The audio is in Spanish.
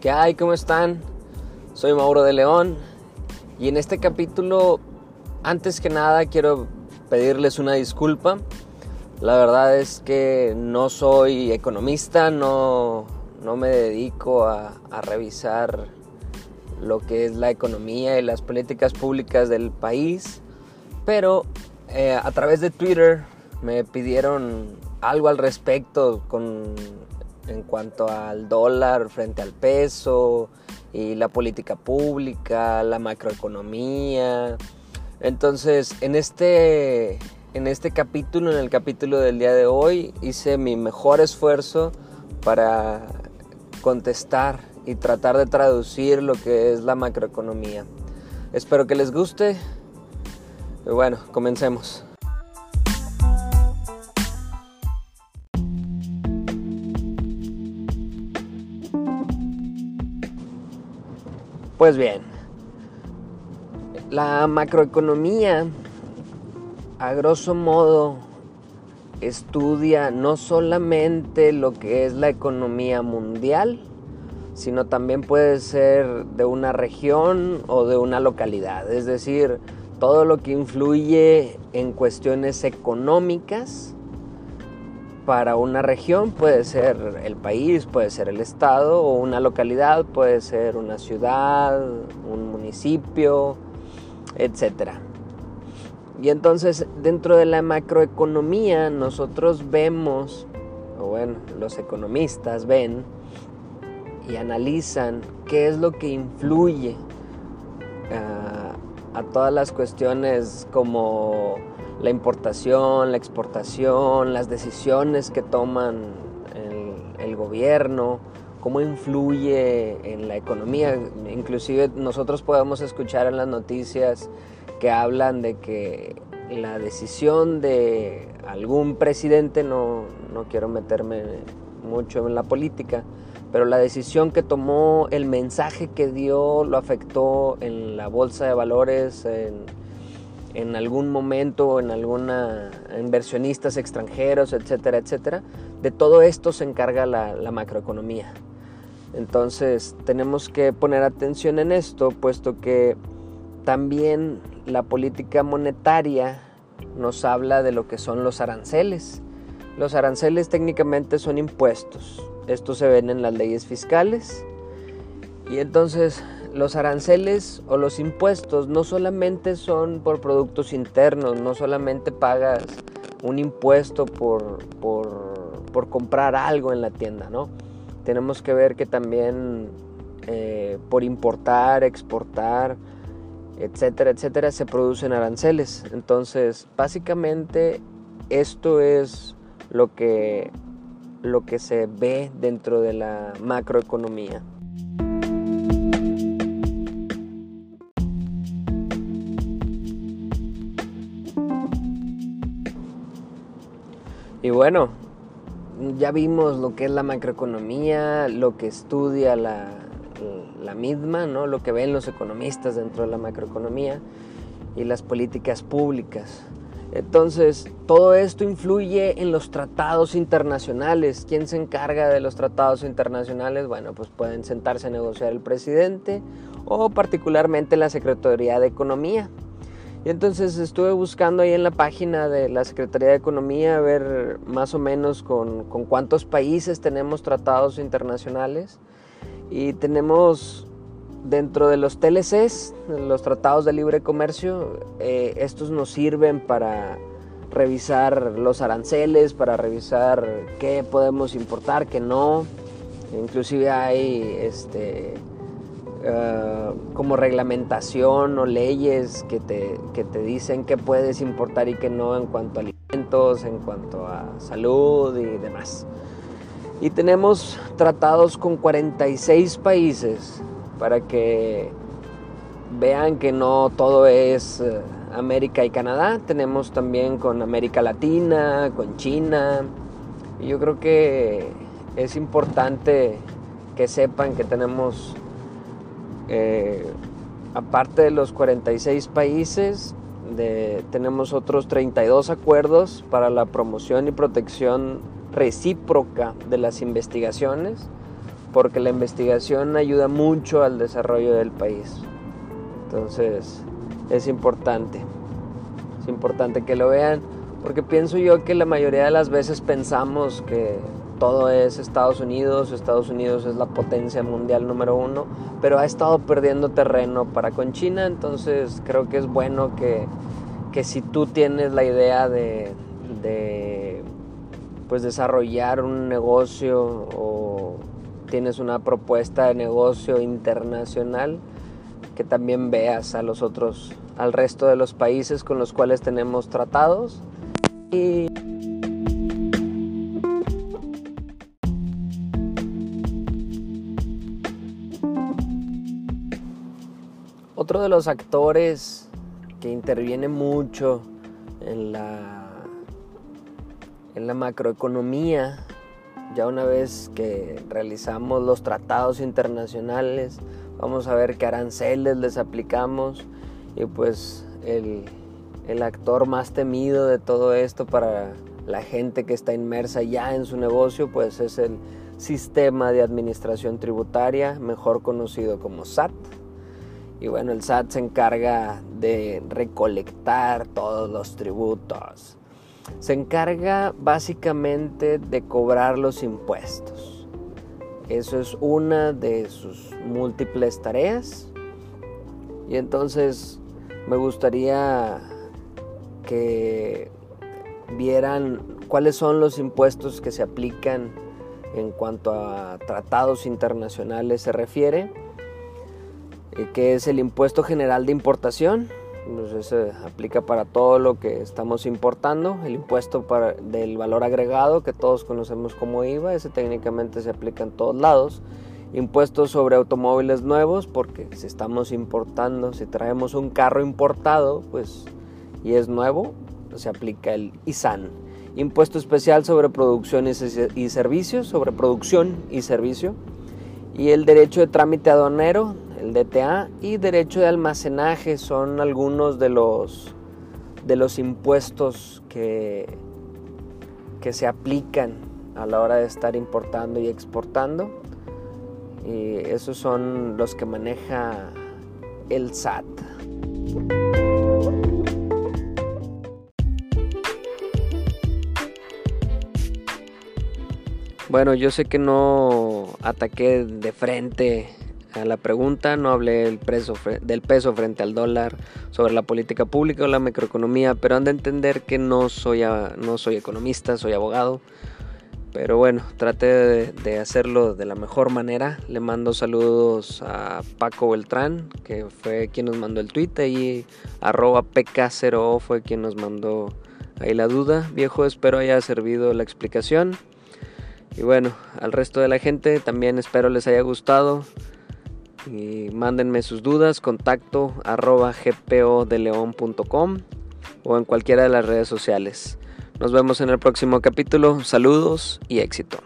¿Qué hay? ¿Cómo están? Soy Mauro de León y en este capítulo, antes que nada, quiero pedirles una disculpa. La verdad es que no soy economista, no, no me dedico a, revisar lo que es la economía y las políticas públicas del país, pero eh, a través de Twitter me pidieron algo al respecto con, en cuanto al dólar frente al peso y la política pública, la macroeconomía. Entonces, en este, en este capítulo, en el capítulo del día de hoy, hice mi mejor esfuerzo para contestar y tratar de traducir lo que es la macroeconomía. Espero que les guste. Bueno, comencemos. Pues bien, la macroeconomía, a grosso modo, estudia no solamente lo que es la economía mundial, sino también puede ser de una región o de una localidad, es decir, todo lo que influye en cuestiones económicas para una región puede ser el país, puede ser el estado o una localidad, puede ser una ciudad, un municipio, etc. Y entonces dentro de la macroeconomía nosotros vemos, o bueno, los economistas ven y analizan qué es lo que influye uh, a todas las cuestiones como la importación, la exportación, las decisiones que toman el, gobierno, cómo influye en la economía. Inclusive nosotros podemos escuchar en las noticias que hablan de que la decisión de algún presidente, no, no quiero meterme mucho en la política, pero la decisión que tomó, el mensaje que dio, lo afectó en la bolsa de valores, en, en algún momento, en alguna inversionistas extranjeros, etcétera, etcétera. De todo esto se encarga la, la macroeconomía. Entonces tenemos que poner atención en esto, puesto que también la política monetaria nos habla de lo que son los aranceles. Los aranceles técnicamente son impuestos. Estos se ven en las leyes fiscales. Y entonces los aranceles o los impuestos no solamente son por productos internos, no solamente pagas un impuesto por, por, comprar algo en la tienda, ¿no? Tenemos que ver que también eh, por importar, exportar, etcétera, etcétera, se producen aranceles. Entonces, básicamente esto es lo que, lo que se ve dentro de la macroeconomía. Y bueno, ya vimos lo que es la macroeconomía, lo que estudia la, la, misma, ¿no? lo que ven los economistas dentro de la macroeconomía y las políticas públicas. Entonces, todo esto influye en los tratados internacionales. ¿Quién se encarga de los tratados internacionales? Bueno, pues pueden sentarse a negociar el presidente o particularmente la Secretaría de Economía. Y entonces estuve buscando ahí en la página de la Secretaría de Economía a ver más o menos con, con cuántos países tenemos tratados internacionales. Y tenemos dentro de los TLCs, los tratados de libre comercio, eh, estos nos sirven para revisar los aranceles, para revisar qué podemos importar, qué no. Inclusive hay este, uh, como reglamentación o leyes que te, que te dicen qué puedes importar y qué no en cuanto a alimentos, en cuanto a salud y demás. Y tenemos tratados con 46 países para que vean que no todo es eh, América y Canadá, tenemos también con América Latina, con China. Y yo creo que es importante que sepan que tenemos, eh, aparte de los 46 países, tenemos otros 32 acuerdos para la promoción y protección recíproca de las investigaciones porque la investigación ayuda mucho al desarrollo del país. Entonces es importante, es importante que lo vean, porque pienso yo que la mayoría de las veces pensamos que todo es Estados Unidos, Estados Unidos es la potencia mundial número uno, pero ha estado perdiendo terreno para con China, entonces creo que es bueno que, que si tú tienes la idea de, de pues desarrollar un negocio o tienes una propuesta de negocio internacional, que también veas a los otros, al resto de los países con los cuales tenemos tratados. Y Otro de los actores que interviene mucho en la, en la macroeconomía, ya una vez que realizamos los tratados internacionales, vamos a ver qué aranceles les aplicamos y pues el, el actor más temido de todo esto para la gente que está inmersa ya en su negocio, pues es el sistema de administración tributaria, mejor conocido como SAT. Y bueno, el SAT se encarga de recolectar todos los tributos. Se encarga básicamente de cobrar los impuestos. Eso es una de sus múltiples tareas. Y entonces me gustaría que vieran cuáles son los impuestos que se aplican en cuanto a tratados internacionales se refiere que es el impuesto general de importación. Pues ese aplica para todo lo que estamos importando. El impuesto para, del valor agregado, que todos conocemos como IVA, ese técnicamente se aplica en todos lados. Impuestos sobre automóviles nuevos, porque si estamos importando, si traemos un carro importado, pues y es nuevo, se aplica el ISAN. Impuesto especial sobre producción y servicios, sobre producción y servicio. Y el derecho de trámite aduanero, el DTA y derecho de almacenaje son algunos de los, de los impuestos que, que se aplican a la hora de estar importando y exportando. Y esos son los que maneja el SAT. Bueno, yo sé que no ataqué de frente a la pregunta, no hablé del peso, del peso frente al dólar, sobre la política pública o la macroeconomía, pero han de entender que no soy, no soy economista, soy abogado. Pero bueno, traté de, hacerlo de la mejor manera. Le mando saludos a Paco Beltrán, que fue quien nos mandó el tweet, y arroba pk0o fue quien nos mandó ahí la duda. Viejo, espero haya servido la explicación. Y bueno, al resto de la gente también espero les haya gustado. Y mándenme sus dudas, contacto arroba gpodeleon.com o en cualquiera de las redes sociales. Nos vemos en el próximo capítulo. Saludos y éxito.